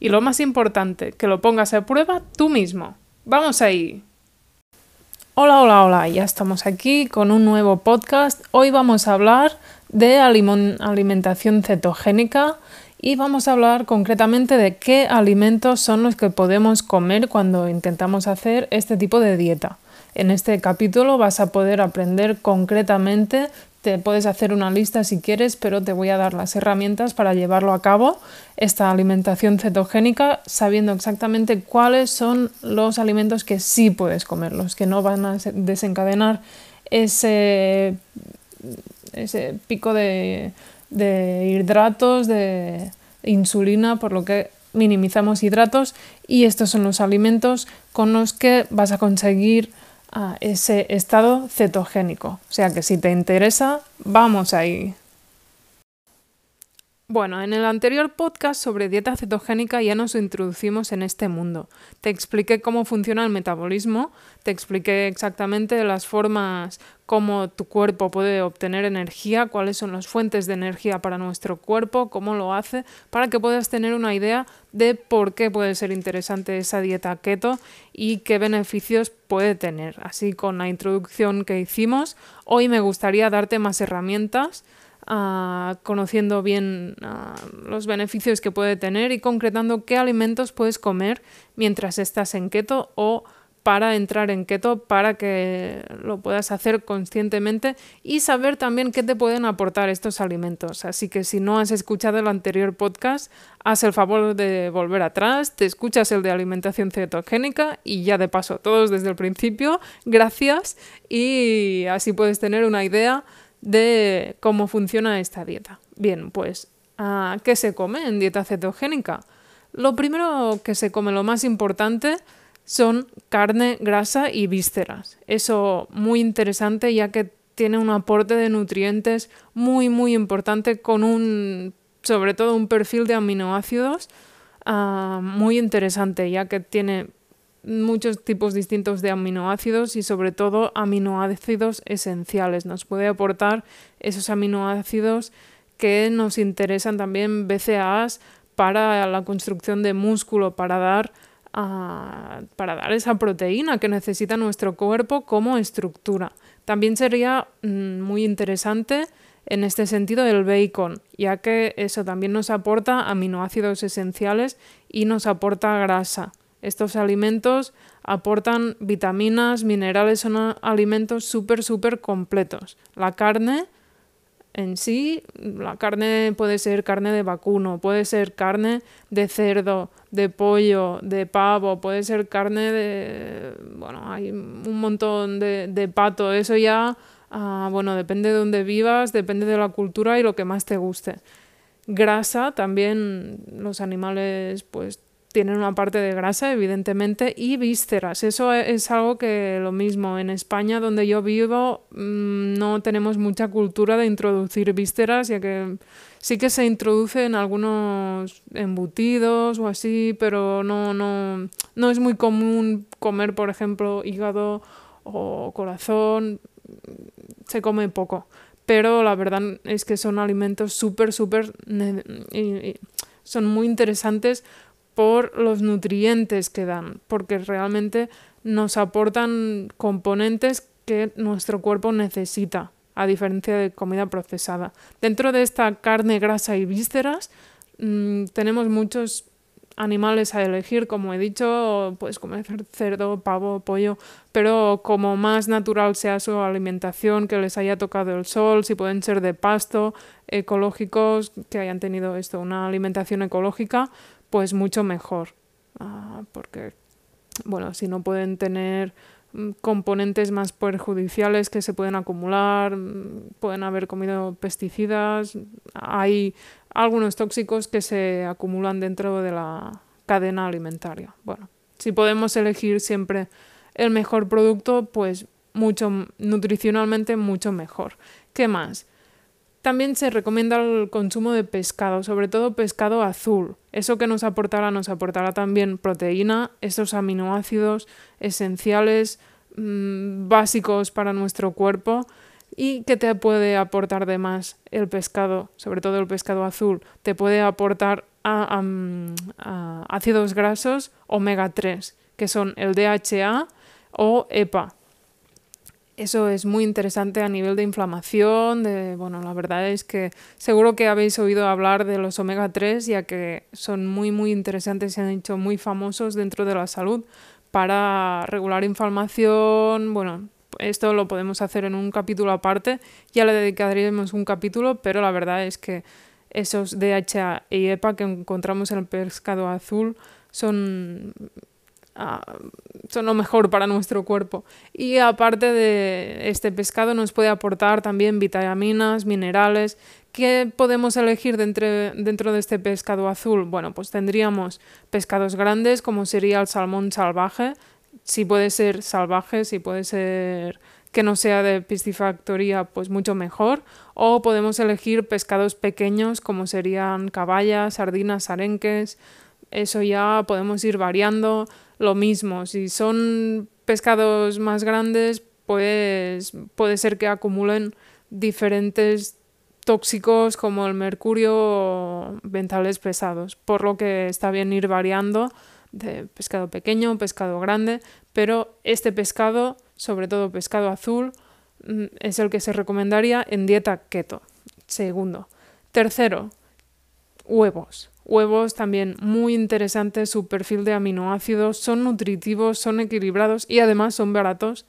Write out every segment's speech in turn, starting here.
Y lo más importante, que lo pongas a prueba tú mismo. ¡Vamos ahí! Hola, hola, hola, ya estamos aquí con un nuevo podcast. Hoy vamos a hablar de alimentación cetogénica y vamos a hablar concretamente de qué alimentos son los que podemos comer cuando intentamos hacer este tipo de dieta. En este capítulo vas a poder aprender concretamente, te puedes hacer una lista si quieres, pero te voy a dar las herramientas para llevarlo a cabo, esta alimentación cetogénica, sabiendo exactamente cuáles son los alimentos que sí puedes comer, los que no van a desencadenar ese, ese pico de, de hidratos, de insulina, por lo que minimizamos hidratos y estos son los alimentos con los que vas a conseguir a ese estado cetogénico. O sea que si te interesa, vamos ahí. Bueno, en el anterior podcast sobre dieta cetogénica ya nos introducimos en este mundo. Te expliqué cómo funciona el metabolismo, te expliqué exactamente las formas cómo tu cuerpo puede obtener energía, cuáles son las fuentes de energía para nuestro cuerpo, cómo lo hace, para que puedas tener una idea de por qué puede ser interesante esa dieta keto y qué beneficios puede tener. Así con la introducción que hicimos, hoy me gustaría darte más herramientas conociendo bien los beneficios que puede tener y concretando qué alimentos puedes comer mientras estás en keto o para entrar en keto para que lo puedas hacer conscientemente y saber también qué te pueden aportar estos alimentos. Así que si no has escuchado el anterior podcast, haz el favor de volver atrás, te escuchas el de alimentación cetogénica y ya de paso todos desde el principio, gracias y así puedes tener una idea de cómo funciona esta dieta. Bien, pues, ah, ¿qué se come en dieta cetogénica? Lo primero que se come, lo más importante, son carne, grasa y vísceras. Eso muy interesante ya que tiene un aporte de nutrientes muy muy importante con un sobre todo un perfil de aminoácidos ah, muy interesante ya que tiene muchos tipos distintos de aminoácidos y sobre todo aminoácidos esenciales. Nos puede aportar esos aminoácidos que nos interesan también BCAAs para la construcción de músculo, para dar, ah, para dar esa proteína que necesita nuestro cuerpo como estructura. También sería mm, muy interesante en este sentido el bacon, ya que eso también nos aporta aminoácidos esenciales y nos aporta grasa. Estos alimentos aportan vitaminas, minerales, son alimentos súper, súper completos. La carne en sí, la carne puede ser carne de vacuno, puede ser carne de cerdo, de pollo, de pavo, puede ser carne de... bueno, hay un montón de, de pato, eso ya, ah, bueno, depende de dónde vivas, depende de la cultura y lo que más te guste. Grasa, también los animales pues tienen una parte de grasa, evidentemente, y vísceras. Eso es algo que lo mismo. En España, donde yo vivo, mm, no tenemos mucha cultura de introducir vísceras, ya que sí que se introduce en algunos embutidos o así, pero no, no, no es muy común comer, por ejemplo, hígado o corazón. Se come poco. Pero la verdad es que son alimentos súper, súper... son muy interesantes por los nutrientes que dan, porque realmente nos aportan componentes que nuestro cuerpo necesita, a diferencia de comida procesada. Dentro de esta carne, grasa y vísceras mm, tenemos muchos animales a elegir, como he dicho, pues comer cerdo, pavo, pollo, pero como más natural sea su alimentación, que les haya tocado el sol, si pueden ser de pasto, ecológicos, que hayan tenido esto, una alimentación ecológica, pues mucho mejor. Ah, porque, bueno, si no pueden tener mm, componentes más perjudiciales que se pueden acumular, mm, pueden haber comido pesticidas, hay algunos tóxicos que se acumulan dentro de la cadena alimentaria. Bueno, si podemos elegir siempre el mejor producto, pues mucho nutricionalmente mucho mejor. ¿Qué más? También se recomienda el consumo de pescado, sobre todo pescado azul. Eso que nos aportará, nos aportará también proteína, esos aminoácidos esenciales mm, básicos para nuestro cuerpo. ¿Y qué te puede aportar de más el pescado, sobre todo el pescado azul? Te puede aportar ácidos grasos omega 3, que son el DHA o EPA, eso es muy interesante a nivel de inflamación. De, bueno, la verdad es que seguro que habéis oído hablar de los omega 3, ya que son muy, muy interesantes y se han hecho muy famosos dentro de la salud para regular inflamación. Bueno, esto lo podemos hacer en un capítulo aparte. Ya le dedicaremos un capítulo, pero la verdad es que esos DHA y EPA que encontramos en el pescado azul son son lo mejor para nuestro cuerpo. Y aparte de este pescado nos puede aportar también vitaminas, minerales. ¿Qué podemos elegir dentro, dentro de este pescado azul? Bueno, pues tendríamos pescados grandes como sería el salmón salvaje, si puede ser salvaje, si puede ser que no sea de piscifactoría, pues mucho mejor. O podemos elegir pescados pequeños como serían caballas, sardinas, arenques. Eso ya podemos ir variando lo mismo. Si son pescados más grandes, pues puede ser que acumulen diferentes tóxicos como el mercurio o ventales pesados, por lo que está bien ir variando de pescado pequeño, pescado grande, pero este pescado, sobre todo pescado azul, mm, es el que se recomendaría en dieta keto. Segundo. Tercero, huevos. Huevos también muy interesantes, su perfil de aminoácidos, son nutritivos, son equilibrados y además son baratos.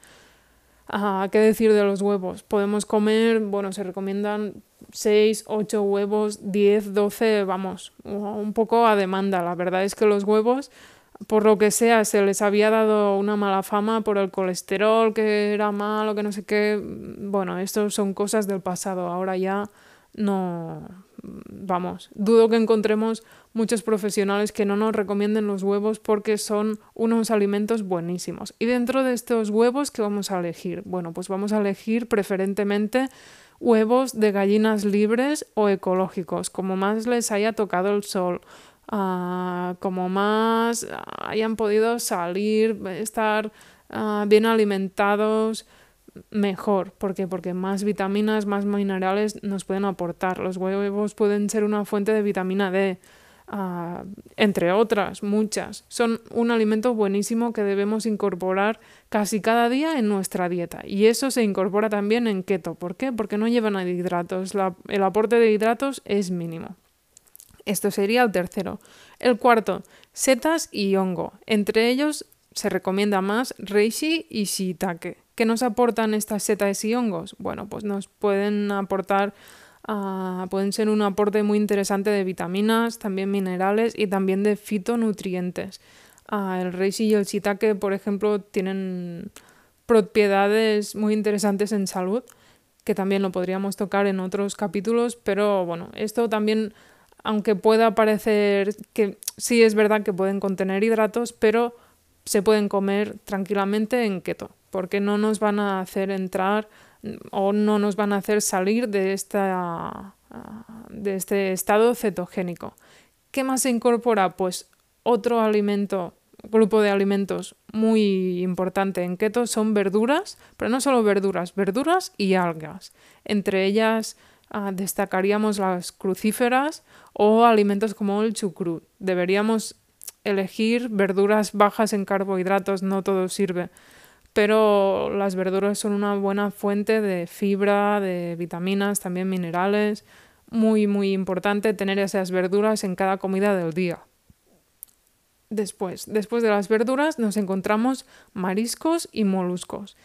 Ah, ¿Qué decir de los huevos? Podemos comer, bueno, se recomiendan 6, 8 huevos, 10, 12, vamos, un poco a demanda. La verdad es que los huevos, por lo que sea, se les había dado una mala fama por el colesterol, que era malo, que no sé qué. Bueno, esto son cosas del pasado. Ahora ya no, vamos, dudo que encontremos muchos profesionales que no nos recomienden los huevos porque son unos alimentos buenísimos. Y dentro de estos huevos, ¿qué vamos a elegir? Bueno, pues vamos a elegir preferentemente huevos de gallinas libres o ecológicos, como más les haya tocado el sol, ah, como más hayan podido salir, estar ah, bien alimentados, mejor. ¿Por qué? Porque más vitaminas, más minerales nos pueden aportar. Los huevos pueden ser una fuente de vitamina D, ah, entre otras, muchas. Son un alimento buenísimo que debemos incorporar casi cada día en nuestra dieta. Y eso se incorpora también en keto. ¿Por qué? Porque no llevan hidratos. el aporte de hidratos es mínimo. Esto sería el tercero. El cuarto, setas y hongo. Entre ellos se recomienda más reishi y shiitake. ¿Qué nos aportan estas setas y hongos? Bueno, pues nos pueden aportar, ah, pueden ser un aporte muy interesante de vitaminas, también minerales y también de fitonutrientes. Ah, el reishi y el shiitake, por ejemplo, tienen propiedades muy interesantes en salud, que también lo podríamos tocar en otros capítulos, pero bueno, esto también, aunque pueda parecer que sí es verdad que pueden contener hidratos, pero se pueden comer tranquilamente en keto porque no nos van a hacer entrar o no nos van a hacer salir de, esta, de este estado cetogénico. ¿Qué más se incorpora? Pues otro alimento, grupo de alimentos muy importante en keto son verduras, pero no solo verduras, verduras y algas. Entre ellas ah, destacaríamos las crucíferas o alimentos como el chucrut. Deberíamos elegir verduras bajas en carbohidratos, no todo sirve pero las verduras son una buena fuente de fibra, de vitaminas, también minerales. Muy, muy importante tener esas verduras en cada comida del día. Después, después de las verduras nos encontramos mariscos y moluscos.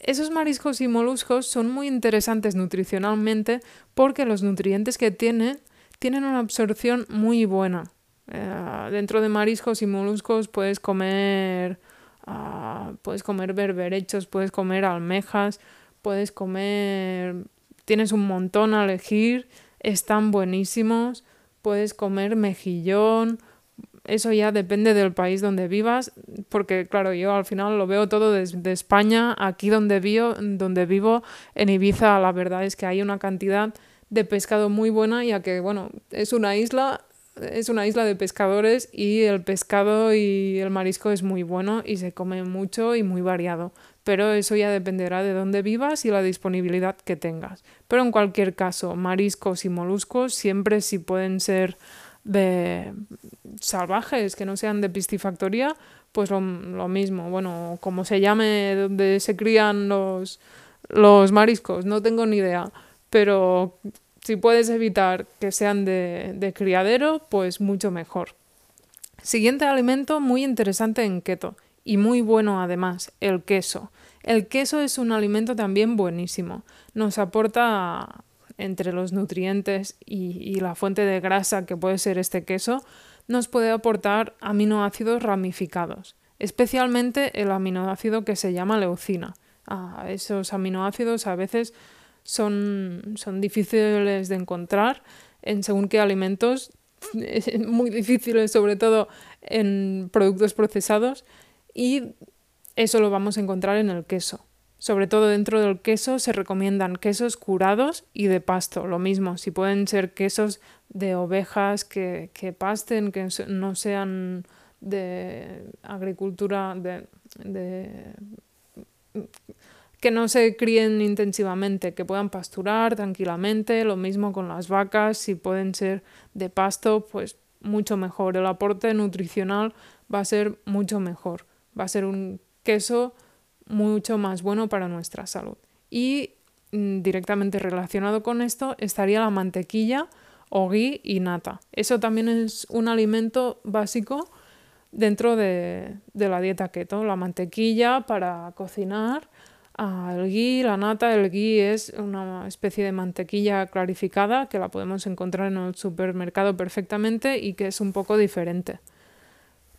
Esos mariscos y moluscos son muy interesantes nutricionalmente porque los nutrientes que tienen tienen una absorción muy buena. Eh, dentro de mariscos y moluscos puedes comer Ah, puedes comer berberechos, puedes comer almejas, puedes comer... Tienes un montón a elegir, están buenísimos, puedes comer mejillón, eso ya depende del país donde vivas, porque claro, yo al final lo veo todo desde España, aquí donde vivo, donde vivo, en Ibiza, la verdad es que hay una cantidad de pescado muy buena, ya que bueno, es una isla, es una isla de pescadores y el pescado y el marisco es muy bueno y se come mucho y muy variado. Pero eso ya dependerá de dónde vivas y la disponibilidad que tengas. Pero en cualquier caso, mariscos y moluscos siempre si pueden ser de salvajes, que no sean de piscifactoría, pues lo, mismo. Bueno, como se llame donde se crían los, los mariscos, no tengo ni idea. Pero si puedes evitar que sean de, de criadero, pues mucho mejor. Siguiente alimento muy interesante en keto y muy bueno además, el queso. El queso es un alimento también buenísimo. Nos aporta entre los nutrientes y, la fuente de grasa que puede ser este queso, nos puede aportar aminoácidos ramificados, especialmente el aminoácido que se llama leucina. Ah, esos aminoácidos a veces son, son difíciles de encontrar en según qué alimentos, muy difíciles sobre todo en productos procesados y eso lo vamos a encontrar en el queso. Sobre todo dentro del queso se recomiendan quesos curados y de pasto. Lo mismo, si pueden ser quesos de ovejas que, que pasten, que no sean de agricultura, de, de, que no se críen intensivamente, que puedan pasturar tranquilamente. Lo mismo con las vacas, si pueden ser de pasto, pues mucho mejor. El aporte nutricional va a ser mucho mejor. Va a ser un queso mucho más bueno para nuestra salud. Y mm, directamente relacionado con esto estaría la mantequilla o ghee y nata. Eso también es un alimento básico dentro de, la dieta keto. La mantequilla para cocinar, ah, el ghee, la nata. El ghee es una especie de mantequilla clarificada que la podemos encontrar en el supermercado perfectamente y que es un poco diferente.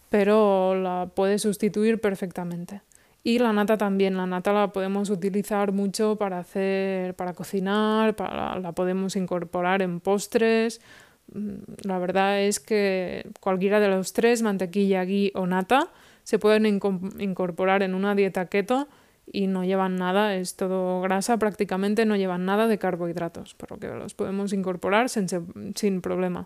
Pero la puede sustituir perfectamente. Y la nata también, la nata la podemos utilizar mucho para hacer, para cocinar, para, la podemos incorporar en postres. Mm, la verdad es que cualquiera de los tres, mantequilla, ghee o nata, se pueden incorporar en una dieta keto y no llevan nada, es todo grasa, prácticamente no llevan nada de carbohidratos, por lo que los podemos incorporar sin, sin problema.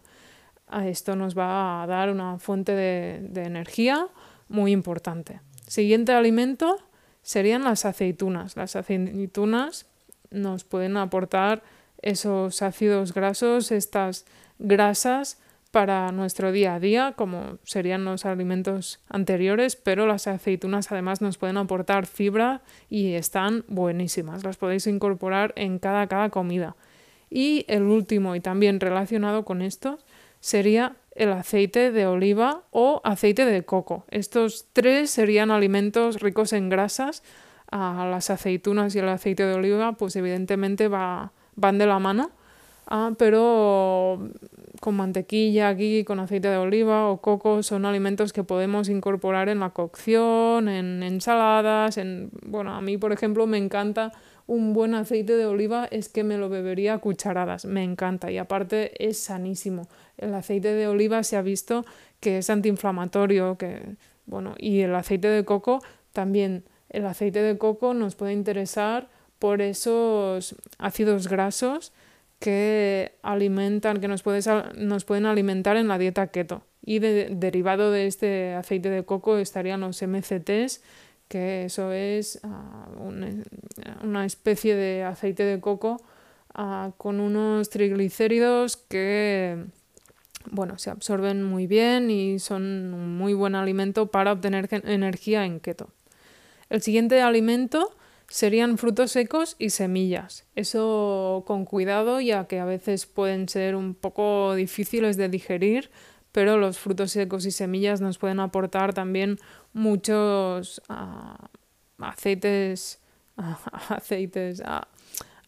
A esto nos va a dar una fuente de, de energía muy importante. Siguiente alimento serían las aceitunas. Las aceitunas nos pueden aportar esos ácidos grasos, estas grasas para nuestro día a día, como serían los alimentos anteriores, pero las aceitunas además nos pueden aportar fibra y están buenísimas. Las podéis incorporar en cada, cada comida. Y el último, y también relacionado con esto, sería el aceite de oliva o aceite de coco. Estos tres serían alimentos ricos en grasas. a las aceitunas y el aceite de oliva, pues evidentemente va, van de la mano. Ah, pero con mantequilla aquí, con aceite de oliva o coco, son alimentos que podemos incorporar en la cocción, en ensaladas, en bueno, a mí por ejemplo me encanta un buen aceite de oliva es que me lo bebería a cucharadas, me encanta y aparte es sanísimo. El aceite de oliva se ha visto que es antiinflamatorio, que bueno, y el aceite de coco también. El aceite de coco nos puede interesar por esos ácidos grasos que alimentan, que nos, nos pueden alimentar en la dieta keto. Y derivado de este aceite de coco estarían los MCTs, que eso es ah, una, especie de aceite de coco ah, con unos triglicéridos que bueno, se absorben muy bien y son un muy buen alimento para obtener energía en keto. El siguiente alimento serían frutos secos y semillas. Eso con cuidado ya que a veces pueden ser un poco difíciles de digerir, pero los frutos secos y semillas nos pueden aportar también muchos ah, aceites, aceites, ah,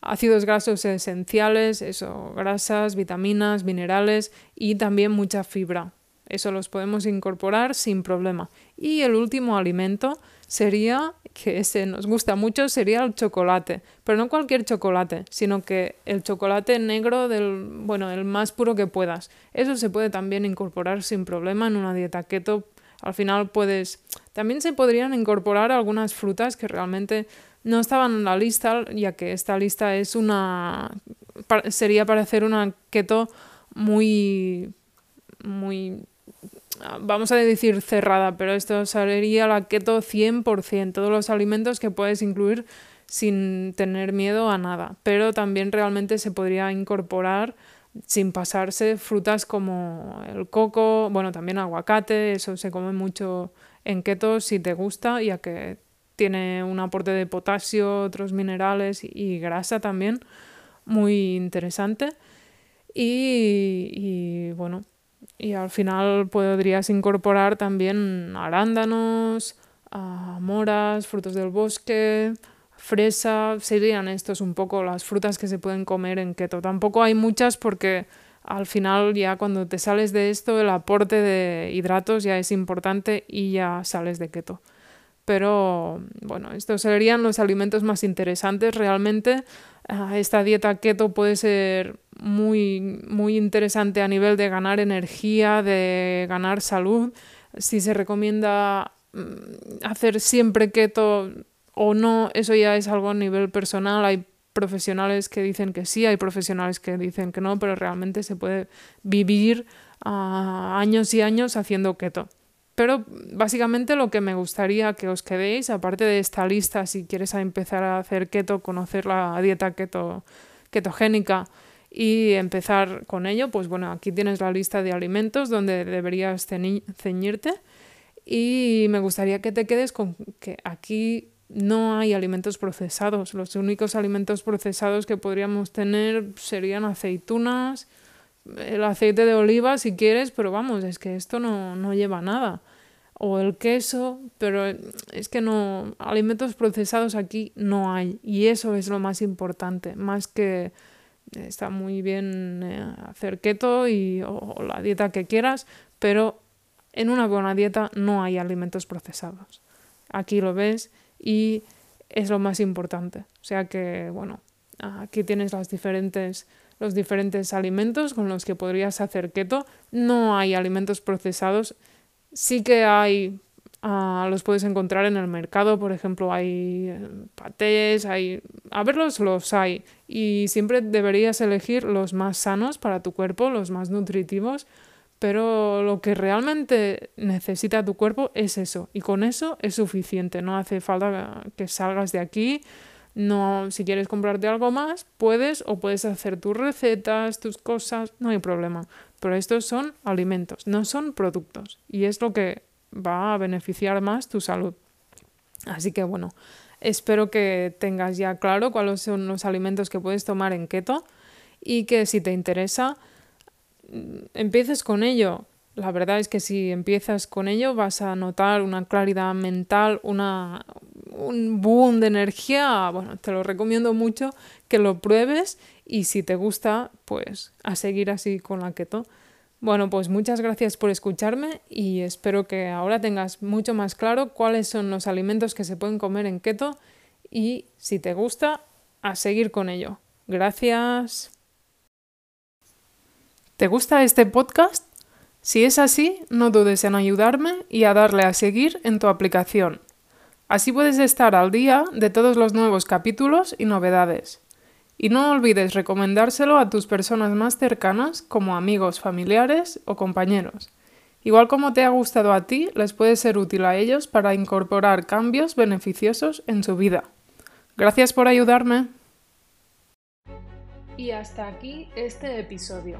ácidos grasos esenciales, eso, grasas, vitaminas, minerales y también mucha fibra. Eso los podemos incorporar sin problema. Y el último alimento sería, que ese nos gusta mucho, sería el chocolate. Pero no cualquier chocolate, sino que el chocolate negro del, bueno, el más puro que puedas. Eso se puede también incorporar sin problema en una dieta keto. Al final puedes... También se podrían incorporar algunas frutas que realmente no estaban en la lista, ya que esta lista es una... sería para hacer una keto muy... muy vamos a decir cerrada, pero esto sería la keto 100%, todos los alimentos que puedes incluir sin tener miedo a nada, pero también realmente se podría incorporar sin pasarse frutas como el coco, bueno, también aguacate, eso se come mucho en keto si te gusta, ya que tiene un aporte de potasio, otros minerales y grasa también muy interesante. Y, y bueno, y al final podrías incorporar también arándanos, moras, frutos del bosque, fresa, serían estos un poco las frutas que se pueden comer en keto. Tampoco hay muchas porque al final ya cuando te sales de esto el aporte de hidratos ya es importante y ya sales de keto. Pero bueno, estos serían los alimentos más interesantes realmente. Ah, esta dieta keto puede ser muy, muy interesante a nivel de ganar energía, de ganar salud. Si se recomienda mm, hacer siempre keto o no, eso ya es algo a nivel personal. Hay profesionales que dicen que sí, hay profesionales que dicen que no, pero realmente se puede vivir ah, años y años haciendo keto. Pero básicamente lo que me gustaría que os quedéis, aparte de esta lista, si quieres empezar a hacer keto, conocer la dieta keto, ketogénica, y empezar con ello, pues bueno, aquí tienes la lista de alimentos donde deberías ceñirte y me gustaría que te quedes con que aquí no hay alimentos procesados. Los únicos alimentos procesados que podríamos tener serían aceitunas, el aceite de oliva si quieres, pero vamos, es que esto no, no lleva nada. O el queso, pero es que no, alimentos procesados aquí no hay. Y eso es lo más importante, más que está muy bien eh, hacer keto y, o, la dieta que quieras, pero en una buena dieta no hay alimentos procesados. Aquí lo ves y es lo más importante. O sea que, bueno, aquí tienes diferentes, los diferentes alimentos con los que podrías hacer keto. No hay alimentos procesados. Sí que hay Ah, los puedes encontrar en el mercado, por ejemplo, hay eh, patés, hay... A verlos los hay. Y siempre deberías elegir los más sanos para tu cuerpo, los más nutritivos, pero lo que realmente necesita tu cuerpo es eso. Y con eso es suficiente. No hace falta que salgas de aquí. No, si quieres comprarte algo más, puedes o puedes hacer tus recetas, tus cosas, no hay problema. Pero estos son alimentos, no son productos. Y es lo que va a beneficiar más tu salud. Así que bueno, espero que tengas ya claro cuáles son los alimentos que puedes tomar en keto y que si te interesa, mm, empieces con ello. La verdad es que si empiezas con ello vas a notar una claridad mental, una, un boom de energía. Bueno, te lo recomiendo mucho que lo pruebes y si te gusta, pues a seguir así con la keto. Bueno, pues muchas gracias por escucharme y espero que ahora tengas mucho más claro cuáles son los alimentos que se pueden comer en keto y si te gusta, a seguir con ello. Gracias. ¿Te gusta este podcast? Si es así, no dudes en ayudarme y a darle a seguir en tu aplicación. Así puedes estar al día de todos los nuevos capítulos y novedades. Y no olvides recomendárselo a tus personas más cercanas como amigos, familiares o compañeros. Igual como te ha gustado a ti, les puede ser útil a ellos para incorporar cambios beneficiosos en su vida. Gracias por ayudarme. Y hasta aquí este episodio.